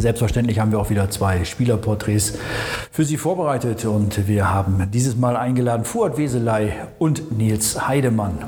Selbstverständlich haben wir auch wieder zwei Spielerporträts für Sie vorbereitet und wir haben dieses Mal eingeladen Fuad Weselei und Nils Heidemann.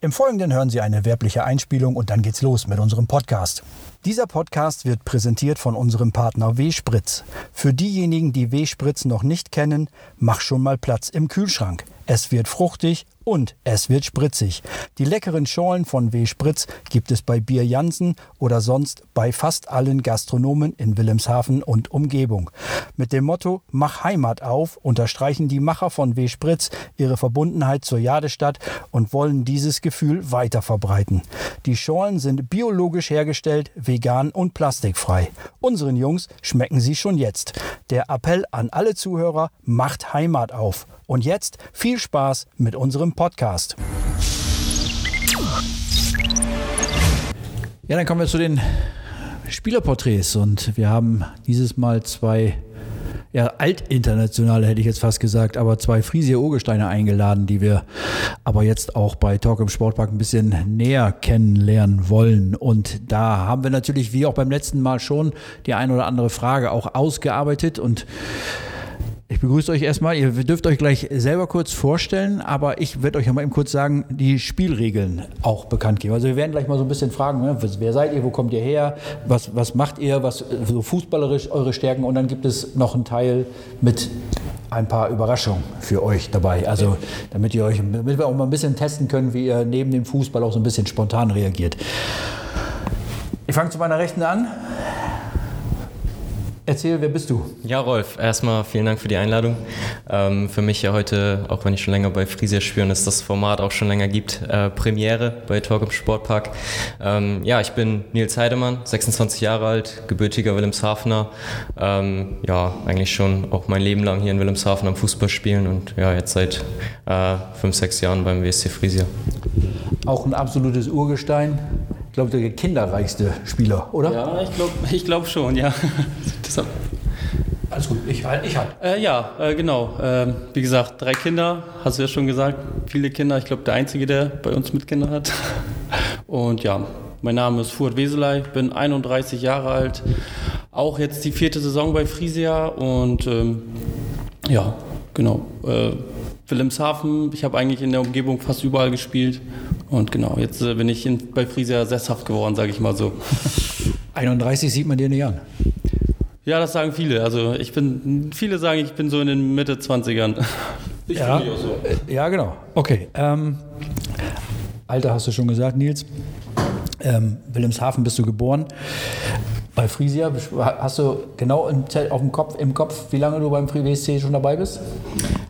Im Folgenden hören Sie eine werbliche Einspielung und dann geht's los mit unserem Podcast. Dieser Podcast wird präsentiert von unserem Partner W-Spritz. Für diejenigen, die W-Spritz noch nicht kennen, mach schon mal Platz im Kühlschrank. Es wird fruchtig und es wird spritzig. Die leckeren Schorlen von W. Spritz gibt es bei Bier Jansen oder sonst bei fast allen Gastronomen in Wilhelmshaven und Umgebung. Mit dem Motto Mach Heimat auf unterstreichen die Macher von W. Spritz ihre Verbundenheit zur Jadestadt und wollen dieses Gefühl weiter verbreiten. Die Schorlen sind biologisch hergestellt, vegan und plastikfrei. Unseren Jungs schmecken sie schon jetzt. Der Appell an alle Zuhörer, macht Heimat auf. Und jetzt viel Spaß mit unserem Podcast. Ja, dann kommen wir zu den Spielerporträts und wir haben dieses Mal zwei ja, altinternationale hätte ich jetzt fast gesagt, aber zwei Friesier Urgesteine eingeladen, die wir aber jetzt auch bei Talk im Sportpark ein bisschen näher kennenlernen wollen. Und da haben wir natürlich, wie auch beim letzten Mal schon, die ein oder andere Frage auch ausgearbeitet und ich begrüße euch erstmal. Ihr dürft euch gleich selber kurz vorstellen, aber ich werde euch mal eben kurz sagen, die Spielregeln auch bekannt geben. Also wir werden gleich mal so ein bisschen fragen, ne? wer seid ihr, wo kommt ihr her, was, was macht ihr, was so fußballerisch eure Stärken und dann gibt es noch einen Teil mit ein paar Überraschungen für euch dabei. Also damit ihr euch, damit wir auch mal ein bisschen testen können, wie ihr neben dem Fußball auch so ein bisschen spontan reagiert. Ich fange zu meiner Rechten an. Erzähl, wer bist du? Ja, Rolf, erstmal vielen Dank für die Einladung. Ähm, für mich ja heute, auch wenn ich schon länger bei Frisia spiele und es das Format auch schon länger gibt, äh, Premiere bei Talk im Sportpark. Ähm, ja, ich bin Nils Heidemann, 26 Jahre alt, gebürtiger Wilhelmshavener. Ähm, ja, eigentlich schon auch mein Leben lang hier in Wilhelmshaven am Fußball spielen und ja, jetzt seit äh, fünf, sechs Jahren beim WSC Frisia. Auch ein absolutes Urgestein glaube der kinderreichste Spieler, oder? Ja, ich glaube ich glaub schon, ja. Alles gut, ich halt. Ich halt. Äh, ja, äh, genau. Äh, wie gesagt, drei Kinder, hast du ja schon gesagt. Viele Kinder. Ich glaube, der Einzige, der bei uns mit Kindern hat. Und ja, mein Name ist Fuhrt Weselei, bin 31 Jahre alt. Auch jetzt die vierte Saison bei Frisia und ähm, ja, genau. Wilhelmshaven, ich habe eigentlich in der Umgebung fast überall gespielt und genau, jetzt äh, bin ich in, bei Frisia sesshaft geworden, sage ich mal so. 31 sieht man dir nicht an. Ja, das sagen viele. Also ich bin, viele sagen, ich bin so in den Mitte 20ern. Ich ja, so. Äh, ja, genau. Okay. Ähm, Alter hast du schon gesagt, Nils. Ähm, Wilhelmshaven bist du geboren. Bei Frisia hast du genau im, auf dem Kopf, im Kopf, wie lange du beim Free WSC schon dabei bist?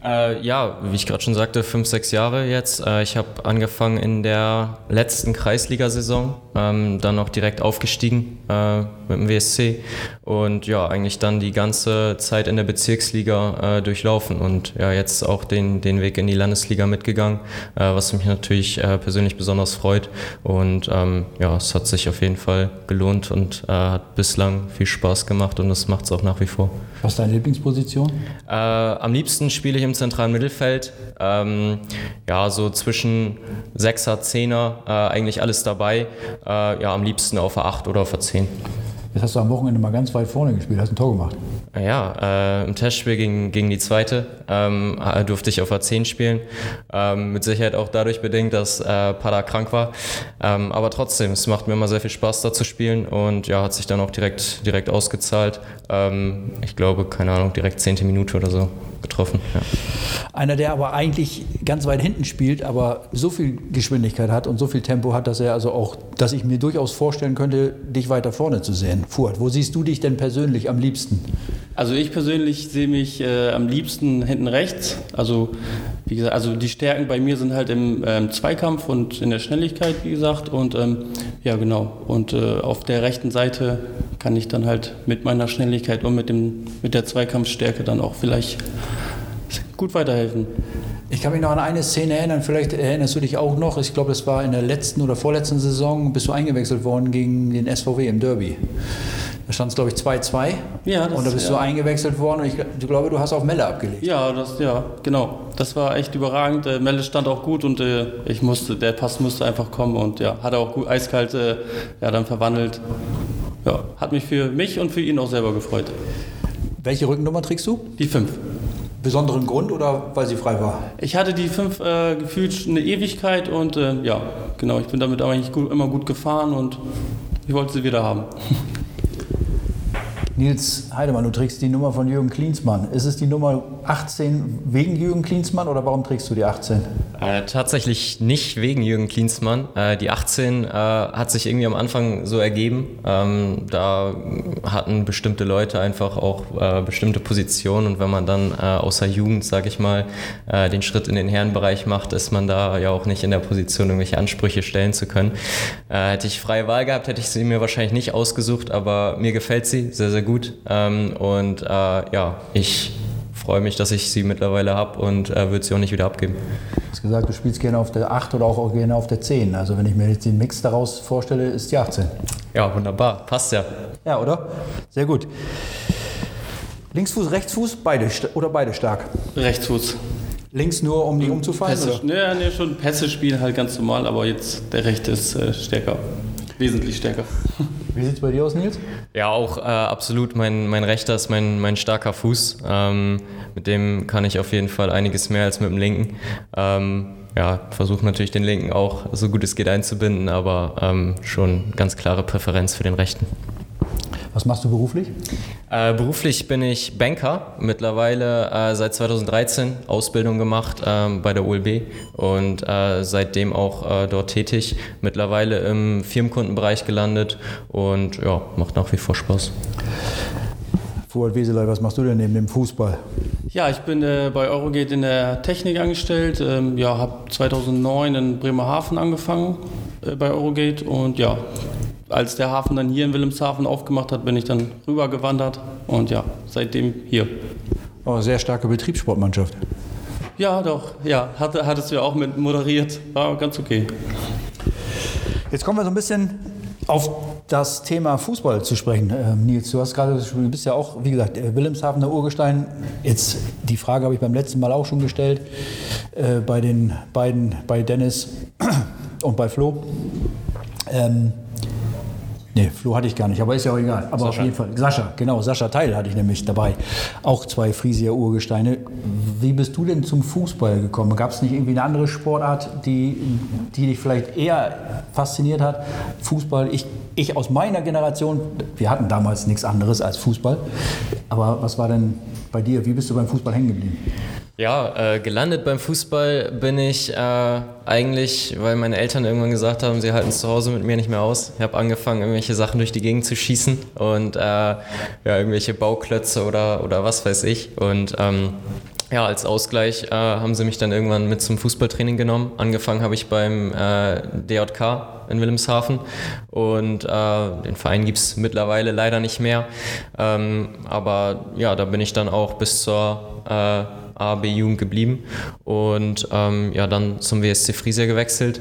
Äh, ja, wie ich gerade schon sagte, fünf, sechs Jahre jetzt. Äh, ich habe angefangen in der letzten Kreisligasaison, ähm, dann auch direkt aufgestiegen äh, mit dem WSC und ja, eigentlich dann die ganze Zeit in der Bezirksliga äh, durchlaufen und ja, jetzt auch den, den Weg in die Landesliga mitgegangen, äh, was mich natürlich äh, persönlich besonders freut und ähm, ja, es hat sich auf jeden Fall gelohnt und hat bislang viel Spaß gemacht und das macht es auch nach wie vor. Was ist deine Lieblingsposition? am liebsten spiele ich im zentralen Mittelfeld. Ähm, ja, so zwischen 6er, 10er, äh, eigentlich alles dabei. Äh, ja, am liebsten auf der 8 oder auf der 10. Jetzt hast du am Wochenende mal ganz weit vorne gespielt, hast ein Tor gemacht. Ja, äh, im Testspiel gegen, gegen die zweite ähm, äh, durfte ich auf A10 spielen. Ähm, mit Sicherheit auch dadurch bedingt, dass äh, Pada krank war. Ähm, aber trotzdem, es macht mir immer sehr viel Spaß, da zu spielen und ja, hat sich dann auch direkt, direkt ausgezahlt. Ähm, ich glaube, keine Ahnung, direkt zehnte Minute oder so getroffen. Ja. Einer, der aber eigentlich ganz weit hinten spielt, aber so viel Geschwindigkeit hat und so viel Tempo hat, dass er also auch, dass ich mir durchaus vorstellen könnte, dich weiter vorne zu sehen. Fuhrt, wo siehst du dich denn persönlich am liebsten? Also ich persönlich sehe mich äh, am liebsten hinten rechts. Also wie gesagt, also die Stärken bei mir sind halt im ähm, Zweikampf und in der Schnelligkeit, wie gesagt. Und ähm, ja genau. Und äh, auf der rechten Seite kann ich dann halt mit meiner Schnelligkeit und mit dem mit der Zweikampfstärke dann auch vielleicht gut weiterhelfen. Ich kann mich noch an eine Szene erinnern, vielleicht erinnerst du dich auch noch, ich glaube, das war in der letzten oder vorletzten Saison, bist du eingewechselt worden gegen den SVW im Derby. Da stand es, glaube ich, 2-2. Ja, das- Und da bist du ja. eingewechselt worden und ich, ich glaube, du hast auf Melle abgelegt. Ja, das, ja, genau. Das war echt überragend. Äh, Melle stand auch gut und äh, ich musste, der Pass musste einfach kommen und ja, hat er auch gut eiskalt äh, ja, dann verwandelt. Ja, hat mich für mich und für ihn auch selber gefreut. Welche Rückennummer trägst du? Die fünf. Besonderen Grund oder weil sie frei war? Ich hatte die fünf äh, gefühlt eine Ewigkeit und äh, ja, genau, ich bin damit eigentlich gut, immer gut gefahren und ich wollte sie wieder haben. Nils Heidemann, du trägst die Nummer von Jürgen Klinsmann. Ist es die Nummer 18 wegen Jürgen Klinsmann oder warum trägst du die 18? Äh, tatsächlich nicht wegen Jürgen Klinsmann. Äh, die 18 äh, hat sich irgendwie am Anfang so ergeben. Ähm, da hatten bestimmte Leute einfach auch äh, bestimmte Positionen und wenn man dann äh, außer Jugend, sage ich mal, äh, den Schritt in den Herrenbereich macht, ist man da ja auch nicht in der Position, irgendwelche Ansprüche stellen zu können. Hätte ich freie Wahl gehabt, hätte ich sie mir wahrscheinlich nicht ausgesucht, aber mir gefällt sie sehr, sehr gut. Ähm, und äh, ja, ich freue mich, dass ich sie mittlerweile habe und äh, würde sie auch nicht wieder abgeben. Du hast gesagt, du spielst gerne auf der 8 oder auch gerne auf der 10. Also wenn ich mir jetzt den Mix daraus vorstelle, ist die 18. Ja, wunderbar. Passt ja. Ja, oder? Sehr gut. Linksfuß, Rechtsfuß, beide oder beide stark. Rechtsfuß. Links nur, um nicht umzufallen? Pässe, Oder? nee, nee, schon Pässe spielen halt ganz normal, aber jetzt der rechte ist äh, stärker. Wesentlich stärker. Wie sieht es bei dir aus, Nils? Ja, auch äh, absolut. Mein, mein rechter ist mein, mein starker Fuß. Ähm, mit dem kann ich auf jeden Fall einiges mehr als mit dem linken. Ähm, ja, versuche natürlich den linken auch so gut es geht einzubinden, aber ähm, schon ganz klare Präferenz für den rechten. Was machst du beruflich? Äh, beruflich bin ich Banker, mittlerweile äh, seit 2013 Ausbildung gemacht ähm, bei der OLB und äh, seitdem auch äh, dort tätig. Mittlerweile im Firmenkundenbereich gelandet und ja, macht nach wie vor Spaß. Fuhrt Weseley, was machst du denn neben dem Fußball? Ja, ich bin äh, bei Eurogate in der Technik angestellt. Ähm, ja, habe 2009 in Bremerhaven angefangen äh, bei Eurogate und ja, als der Hafen dann hier in Wilhelmshaven aufgemacht hat, bin ich dann rübergewandert und ja, seitdem hier. Oh, sehr starke Betriebssportmannschaft. Ja, doch, ja, hatte, hattest du ja auch mit moderiert. War ganz okay. Jetzt kommen wir so ein bisschen auf das Thema Fußball zu sprechen. Ähm, Nils, du hast gerade, du bist ja auch, wie gesagt, äh, Wilhelmshavener Urgestein. Jetzt die Frage habe ich beim letzten Mal auch schon gestellt äh, bei den beiden, bei Dennis und bei Flo. Ähm, Nee, Flo hatte ich gar nicht, aber ist ja auch egal. Aber auf jeden Fall, Sascha, genau, Sascha Teil hatte ich nämlich dabei. Auch zwei Frisier Urgesteine. Wie bist du denn zum Fußball gekommen? Gab es nicht irgendwie eine andere Sportart, die, die dich vielleicht eher fasziniert hat? Fußball, ich, ich aus meiner Generation, wir hatten damals nichts anderes als Fußball. Aber was war denn bei dir? Wie bist du beim Fußball hängen geblieben? Ja, äh, gelandet beim Fußball bin ich äh, eigentlich, weil meine Eltern irgendwann gesagt haben, sie halten es zu Hause mit mir nicht mehr aus. Ich habe angefangen, irgendwelche Sachen durch die Gegend zu schießen und äh, ja, irgendwelche Bauklötze oder, oder was weiß ich. Und ähm, ja, als Ausgleich äh, haben sie mich dann irgendwann mit zum Fußballtraining genommen. Angefangen habe ich beim äh, DJK in Wilhelmshaven und äh, den Verein gibt es mittlerweile leider nicht mehr. Ähm, aber ja, da bin ich dann auch bis zur äh, AB-Jugend geblieben und ähm, ja, dann zum WSC Friesia gewechselt.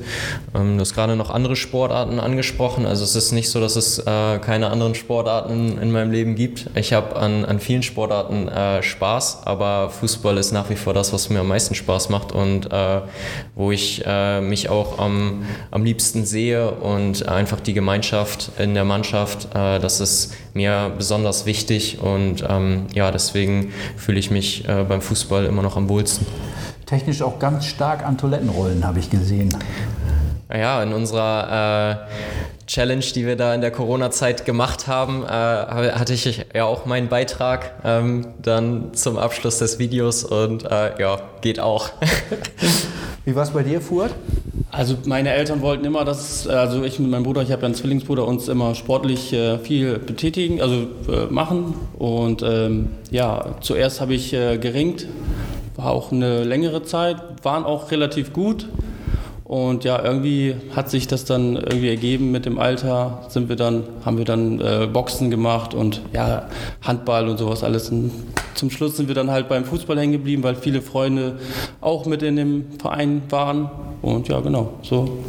Ähm, du hast gerade noch andere Sportarten angesprochen. Also es ist nicht so, dass es äh, keine anderen Sportarten in meinem Leben gibt. Ich habe an, an vielen Sportarten äh, Spaß, aber Fußball ist nach wie vor das, was mir am meisten Spaß macht und äh, wo ich äh, mich auch am, am liebsten sehe und einfach die Gemeinschaft in der Mannschaft, äh, das ist mir besonders wichtig und ähm, ja, deswegen fühle ich mich äh, beim Fußball immer noch am wohlsten. Technisch auch ganz stark an Toilettenrollen, habe ich gesehen. Ja, in unserer äh, Challenge, die wir da in der Corona-Zeit gemacht haben, äh, hatte ich ja auch meinen Beitrag ähm, dann zum Abschluss des Videos und äh, ja, geht auch. Wie war es bei dir, Fuhrt? Also meine Eltern wollten immer, dass, also ich mit meinem Bruder, ich habe ja einen Zwillingsbruder, uns immer sportlich äh, viel betätigen, also äh, machen. Und ähm, ja, zuerst habe ich äh, geringt, war auch eine längere Zeit, waren auch relativ gut. Und ja, irgendwie hat sich das dann irgendwie ergeben mit dem Alter, sind wir dann, haben wir dann äh, Boxen gemacht und ja, Handball und sowas alles. Und zum Schluss sind wir dann halt beim Fußball hängen geblieben, weil viele Freunde auch mit in dem Verein waren. Und ja, genau, so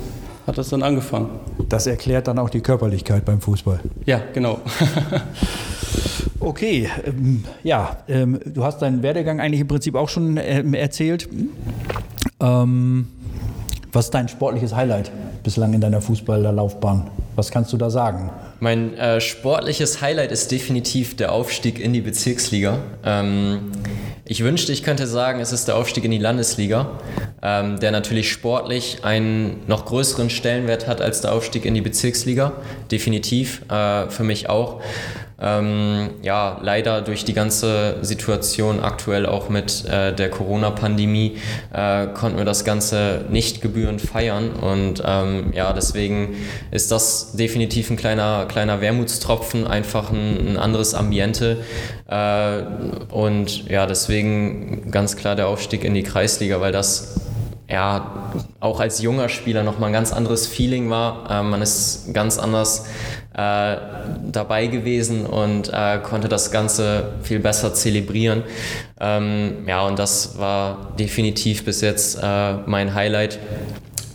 hat das dann angefangen. Das erklärt dann auch die Körperlichkeit beim Fußball. Ja, genau. okay, ähm, ja, ähm, du hast deinen Werdegang eigentlich im Prinzip auch schon ähm, erzählt. Ähm, was ist dein sportliches Highlight bislang in deiner Fußballerlaufbahn? Was kannst du da sagen? Mein äh, sportliches Highlight ist definitiv der Aufstieg in die Bezirksliga. Ähm, ich wünschte, ich könnte sagen, es ist der Aufstieg in die Landesliga, ähm, der natürlich sportlich einen noch größeren Stellenwert hat als der Aufstieg in die Bezirksliga. Definitiv, äh, für mich auch. Ähm, ja, leider durch die ganze Situation aktuell auch mit äh, der Corona-Pandemie äh, konnten wir das Ganze nicht gebührend feiern und ähm, ja, deswegen ist das definitiv ein kleiner, kleiner Wermutstropfen, einfach ein, ein anderes Ambiente äh, und ja, deswegen ganz klar der Aufstieg in die Kreisliga, weil das ja, auch als junger Spieler nochmal ein ganz anderes Feeling war. Äh, man ist ganz anders äh, dabei gewesen und äh, konnte das Ganze viel besser zelebrieren. Ähm, ja, und das war definitiv bis jetzt äh, mein Highlight.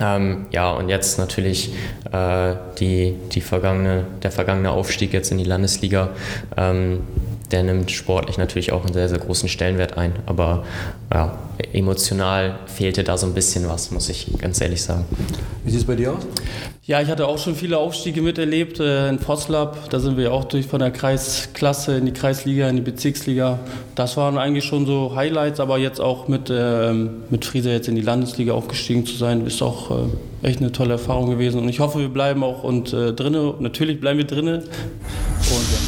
Ähm, ja, und jetzt natürlich äh, die, die vergangene, der vergangene Aufstieg jetzt in die Landesliga. Ähm, der nimmt sportlich natürlich auch einen sehr, sehr großen Stellenwert ein. Aber ja, emotional fehlte da so ein bisschen was, muss ich ganz ehrlich sagen. Wie sieht es bei dir aus? Ja, ich hatte auch schon viele Aufstiege miterlebt äh, in Voslab. Da sind wir auch durch von der Kreisklasse in die Kreisliga, in die Bezirksliga. Das waren eigentlich schon so Highlights, aber jetzt auch mit, äh, mit Friese jetzt in die Landesliga aufgestiegen zu sein, ist auch äh, echt eine tolle Erfahrung gewesen. Und ich hoffe, wir bleiben auch und äh, drinnen. Natürlich bleiben wir drinnen. Und ja.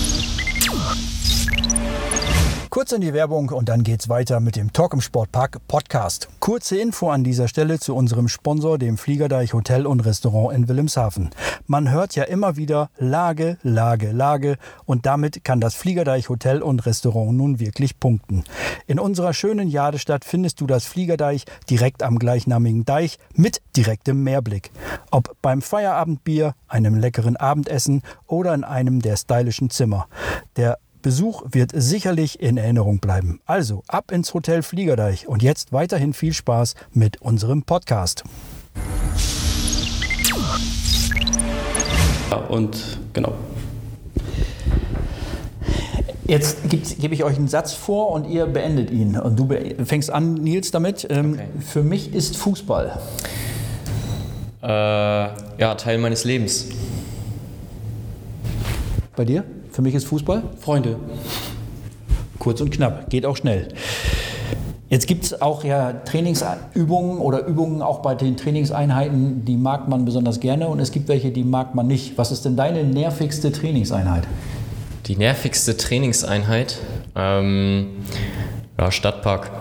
Kurz in die Werbung und dann geht's weiter mit dem Talk im Sportpark Podcast. Kurze Info an dieser Stelle zu unserem Sponsor, dem Fliegerdeich Hotel und Restaurant in Wilhelmshaven. Man hört ja immer wieder Lage, Lage, Lage und damit kann das Fliegerdeich Hotel und Restaurant nun wirklich punkten. In unserer schönen Jadestadt findest du das Fliegerdeich direkt am gleichnamigen Deich mit direktem Meerblick. Ob beim Feierabendbier, einem leckeren Abendessen oder in einem der stylischen Zimmer. Der Besuch wird sicherlich in Erinnerung bleiben. Also ab ins Hotel Fliegerdeich und jetzt weiterhin viel Spaß mit unserem Podcast. Ja, und genau. Jetzt gebe ich euch einen Satz vor und ihr beendet ihn. Und du fängst an, Nils, damit. Ähm, okay. Für mich ist Fußball. Äh, ja, Teil meines Lebens. Bei dir? Für mich ist Fußball Freunde. Kurz und knapp, geht auch schnell. Jetzt gibt es auch ja Trainingsübungen oder Übungen auch bei den Trainingseinheiten, die mag man besonders gerne und es gibt welche, die mag man nicht. Was ist denn deine nervigste Trainingseinheit? Die nervigste Trainingseinheit? Ähm, ja, Stadtpark.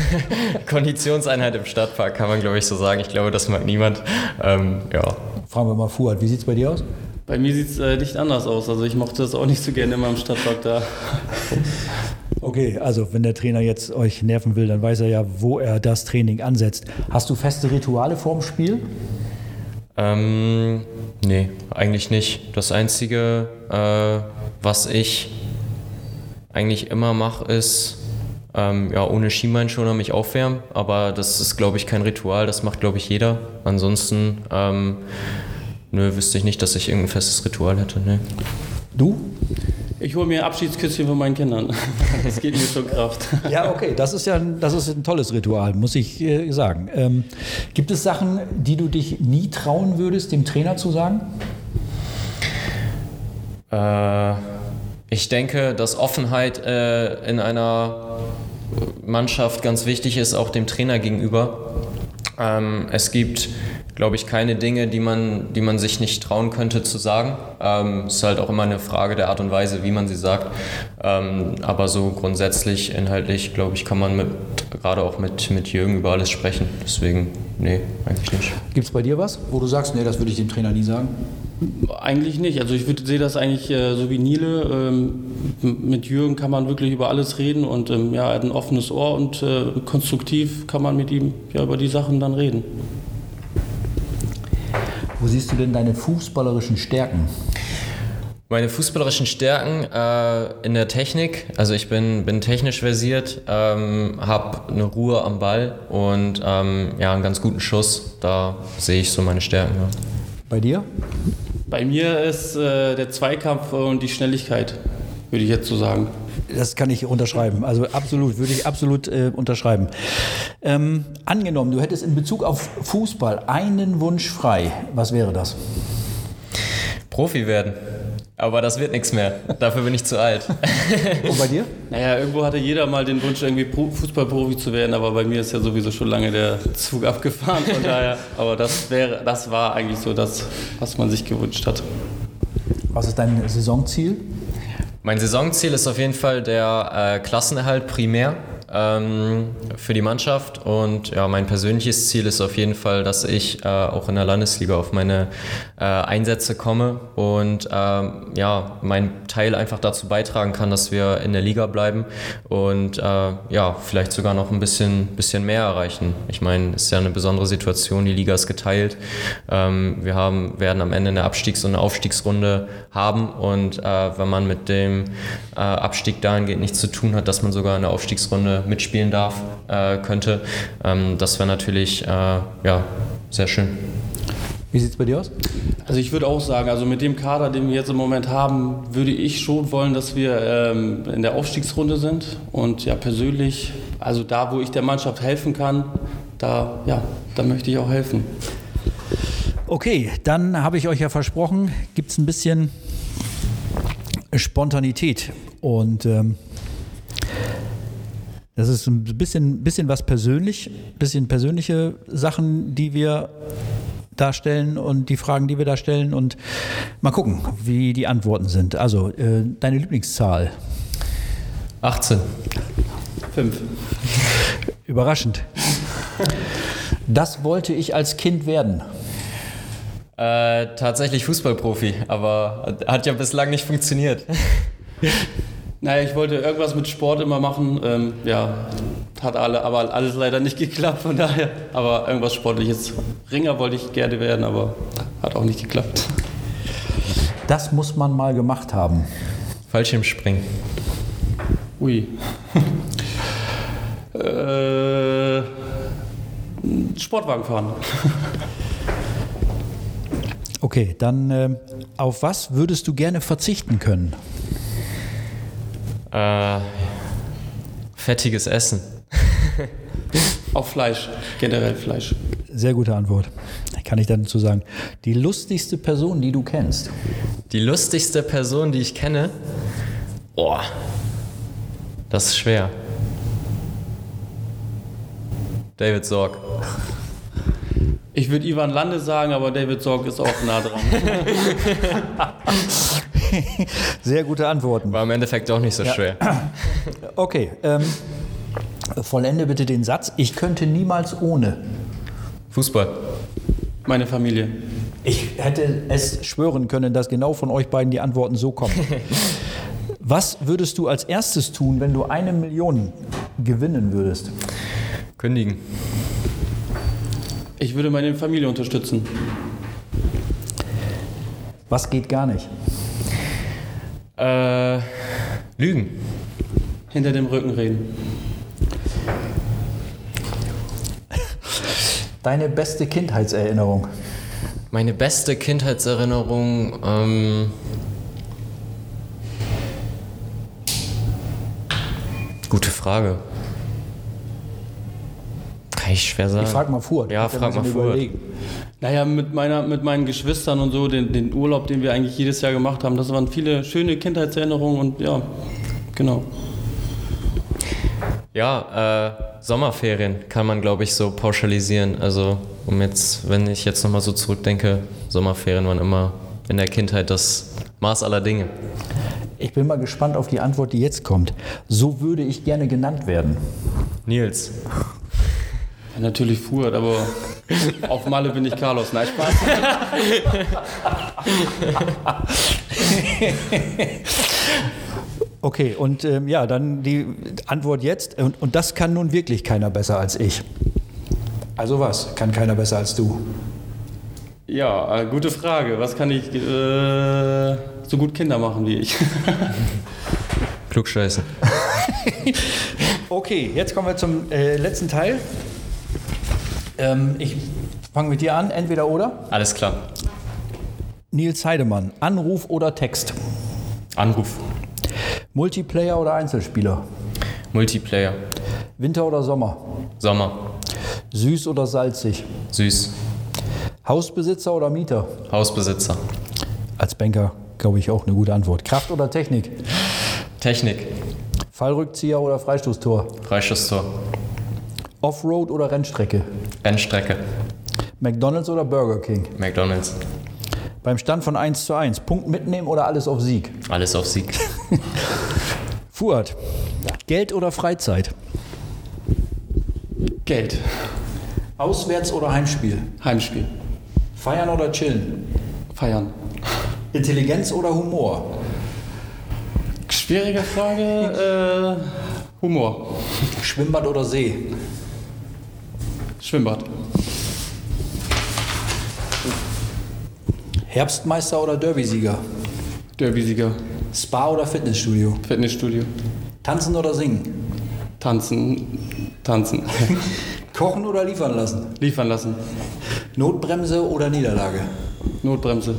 Konditionseinheit im Stadtpark kann man, glaube ich, so sagen. Ich glaube, das mag niemand. Ähm, ja. Fragen wir mal Fuad, wie sieht es bei dir aus? Bei mir sieht es äh, nicht anders aus. Also ich mochte das auch nicht so gerne immer im Stadtpark da. Okay, also wenn der Trainer jetzt euch nerven will, dann weiß er ja, wo er das Training ansetzt. Hast du feste Rituale vorm Spiel? Ähm, nee, eigentlich nicht. Das Einzige, äh, was ich eigentlich immer mache, ist ähm, ja, ohne Schienbeinschoner mich aufwärmen. Aber das ist, glaube ich, kein Ritual. Das macht, glaube ich, jeder. Ansonsten ähm, Nö, wüsste ich nicht, dass ich irgendein festes Ritual hätte. Nee. Du? Ich hole mir Abschiedsküsschen von meinen Kindern. Das geht mir schon Kraft. Ja, okay, das ist ja das ist ein tolles Ritual, muss ich äh, sagen. Ähm, gibt es Sachen, die du dich nie trauen würdest, dem Trainer zu sagen? Äh, ich denke, dass Offenheit äh, in einer Mannschaft ganz wichtig ist, auch dem Trainer gegenüber. Ähm, es gibt glaube ich, keine Dinge, die man, die man sich nicht trauen könnte zu sagen. Ähm, es ist halt auch immer eine Frage der Art und Weise, wie man sie sagt. Ähm, aber so grundsätzlich, inhaltlich, glaube ich, kann man mit, gerade auch mit, mit Jürgen über alles sprechen. Deswegen, nee, eigentlich nicht. Gibt es bei dir was, wo du sagst, nee, das würde ich dem Trainer nie sagen? Eigentlich nicht. Also ich sehe das eigentlich äh, so wie Nile. Ähm, mit Jürgen kann man wirklich über alles reden und ähm, ja, er hat ein offenes Ohr und äh, konstruktiv kann man mit ihm ja, über die Sachen dann reden. Wo siehst du denn deine fußballerischen Stärken? Meine fußballerischen Stärken äh, in der Technik, also ich bin, bin technisch versiert, ähm, habe eine Ruhe am Ball und ähm, ja, einen ganz guten Schuss. Da sehe ich so meine Stärken. Ja. Bei dir? Bei mir ist äh, der Zweikampf und die Schnelligkeit, würde ich jetzt so sagen. Das kann ich unterschreiben. Also absolut, würde ich absolut äh, unterschreiben. Ähm, angenommen, du hättest in Bezug auf Fußball einen Wunsch frei. Was wäre das? Profi werden. Aber das wird nichts mehr. Dafür bin ich zu alt. Und bei dir? Naja, irgendwo hatte jeder mal den Wunsch, irgendwie Fußballprofi zu werden, aber bei mir ist ja sowieso schon lange der Zug abgefahren. Von daher, aber das wäre, das war eigentlich so das, was man sich gewünscht hat. Was ist dein Saisonziel? Mein Saisonziel ist auf jeden Fall der äh, Klassenerhalt primär ähm, für die Mannschaft. Und ja, mein persönliches Ziel ist auf jeden Fall, dass ich äh, auch in der Landesliga auf meine äh, Einsätze komme und ähm, ja, meinen Teil einfach dazu beitragen kann, dass wir in der Liga bleiben und äh, ja, vielleicht sogar noch ein bisschen, bisschen mehr erreichen. Ich meine, es ist ja eine besondere Situation, die Liga ist geteilt. Ähm, wir haben, werden am Ende eine Abstiegs- und eine Aufstiegsrunde haben und äh, wenn man mit dem äh, Abstieg dahingehend nichts zu tun hat, dass man sogar in der Aufstiegsrunde mitspielen darf, äh, könnte. Ähm, das wäre natürlich äh, ja, sehr schön. Wie sieht es bei dir aus? Also ich würde auch sagen, also mit dem Kader, den wir jetzt im Moment haben, würde ich schon wollen, dass wir ähm, in der Aufstiegsrunde sind. Und ja, persönlich, also da, wo ich der Mannschaft helfen kann, da, ja, da möchte ich auch helfen. Okay, dann habe ich euch ja versprochen, gibt es ein bisschen Spontanität. Und ähm, das ist ein bisschen, bisschen was persönlich, bisschen persönliche Sachen, die wir darstellen und die Fragen, die wir da stellen und mal gucken, wie die Antworten sind. Also, äh, deine Lieblingszahl? 18. 5. Überraschend. Das wollte ich als Kind werden. Äh, tatsächlich Fußballprofi, aber hat ja bislang nicht funktioniert. Naja, ich wollte irgendwas mit Sport immer machen. Ähm, ja, hat alle, aber alles leider nicht geklappt, von daher. Aber irgendwas Sportliches. Ringer wollte ich gerne werden, aber hat auch nicht geklappt. Das muss man mal gemacht haben. Fallschirmspringen. Ui. äh, Sportwagen fahren. Okay, dann äh, auf was würdest du gerne verzichten können? Äh, fettiges Essen. Auf Fleisch, generell Fleisch. Sehr gute Antwort. Kann ich dazu sagen. Die lustigste Person, die du kennst? Die lustigste Person, die ich kenne? Boah, das ist schwer. David Sorg. Ich würde Ivan Lande sagen, aber David Sorg ist auch nah dran. Sehr gute Antworten. War im Endeffekt auch nicht so Ja. schwer. Okay, ähm, vollende bitte den Satz. Ich könnte niemals ohne. Fußball. Meine Familie. Ich hätte es schwören können, dass genau von euch beiden die Antworten so kommen. Was würdest du als erstes tun, wenn du eine Million gewinnen würdest? Kündigen. Ich würde meine Familie unterstützen. Was geht gar nicht? Äh, Lügen. Hinter dem Rücken reden. Deine beste Kindheitserinnerung? Meine beste Kindheitserinnerung. Ähm, gute Frage. Kann ich schwer sagen. Ich frag mal vor. Ja, frag mal überlegen. Naja, mit, meiner, mit meinen Geschwistern und so, den, den Urlaub, den wir eigentlich jedes Jahr gemacht haben, das waren viele schöne Kindheitserinnerungen und ja, genau. Ja, äh, Sommerferien kann man, glaube ich, so pauschalisieren. Also, um jetzt, wenn ich jetzt nochmal so zurückdenke, Sommerferien waren immer in der Kindheit das Maß aller Dinge. Ich bin mal gespannt auf die Antwort, die jetzt kommt. So würde ich gerne genannt werden. Nils. Ja, natürlich Fuhrt, aber auf Malle bin ich Carlos. Nein, Spaß. Okay, und ähm, ja, dann die Antwort jetzt. Und, und das kann nun wirklich keiner besser als ich. Also was? Kann keiner besser als du? Ja, äh, gute Frage. Was kann ich äh, so gut Kinder machen wie ich? Klugscheiße. Okay, jetzt kommen wir zum äh, letzten Teil. Ähm, ich fange mit dir an, entweder oder. Alles klar. Nils Heidemann, Anruf oder Text? Anruf. Multiplayer oder Einzelspieler? Multiplayer. Winter oder Sommer? Sommer. Süß oder salzig? Süß. Hausbesitzer oder Mieter? Hausbesitzer. Als Banker glaube ich auch eine gute Antwort. Kraft oder Technik? Technik. Fallrückzieher oder Freistoßtor? Freischusstor. Offroad oder Rennstrecke? Rennstrecke. McDonald's oder Burger King? McDonalds. Beim Stand von 1 zu 1, Punkt mitnehmen oder alles auf Sieg? Alles auf Sieg. Fuhrt, Geld oder Freizeit? Geld. Auswärts oder Heimspiel? Heimspiel. Feiern oder chillen? Feiern. Intelligenz oder Humor? Schwierige Frage. Äh, Humor. Schwimmbad oder See? Schwimmbad. Herbstmeister oder Derbysieger? Derbysieger. Spa oder Fitnessstudio? Fitnessstudio. Tanzen oder singen? Tanzen. Tanzen. Kochen oder liefern lassen? Liefern lassen. Notbremse oder Niederlage? Notbremse.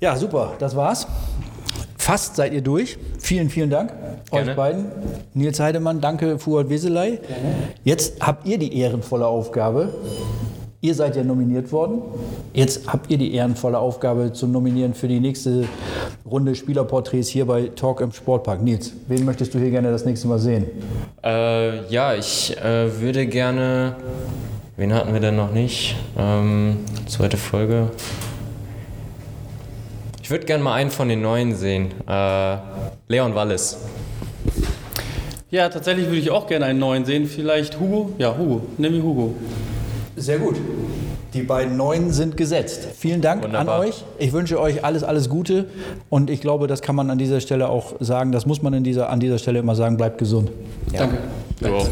Ja, super, das war's. Fast seid ihr durch. Vielen, vielen Dank Gerne. euch beiden. Nils Heidemann, danke, Fuad Weseley. Jetzt habt ihr die ehrenvolle Aufgabe. Ihr seid ja nominiert worden. Jetzt habt ihr die ehrenvolle Aufgabe zu nominieren für die nächste Runde Spielerporträts hier bei Talk im Sportpark. Nils, wen möchtest du hier gerne das nächste Mal sehen? Äh, ja, ich äh, würde gerne. Wen hatten wir denn noch nicht? Ähm, zweite Folge. Ich würde gerne mal einen von den neuen sehen. Äh, Leon Wallis. Ja, tatsächlich würde ich auch gerne einen neuen sehen. Vielleicht Hugo? Ja, Hugo. Nimm mir Hugo. Sehr gut. Die beiden Neuen sind gesetzt. Vielen Dank Wunderbar. an euch. Ich wünsche euch alles, alles Gute. Und ich glaube, das kann man an dieser Stelle auch sagen. Das muss man in dieser, an dieser Stelle immer sagen. Bleibt gesund. Danke. Du auch.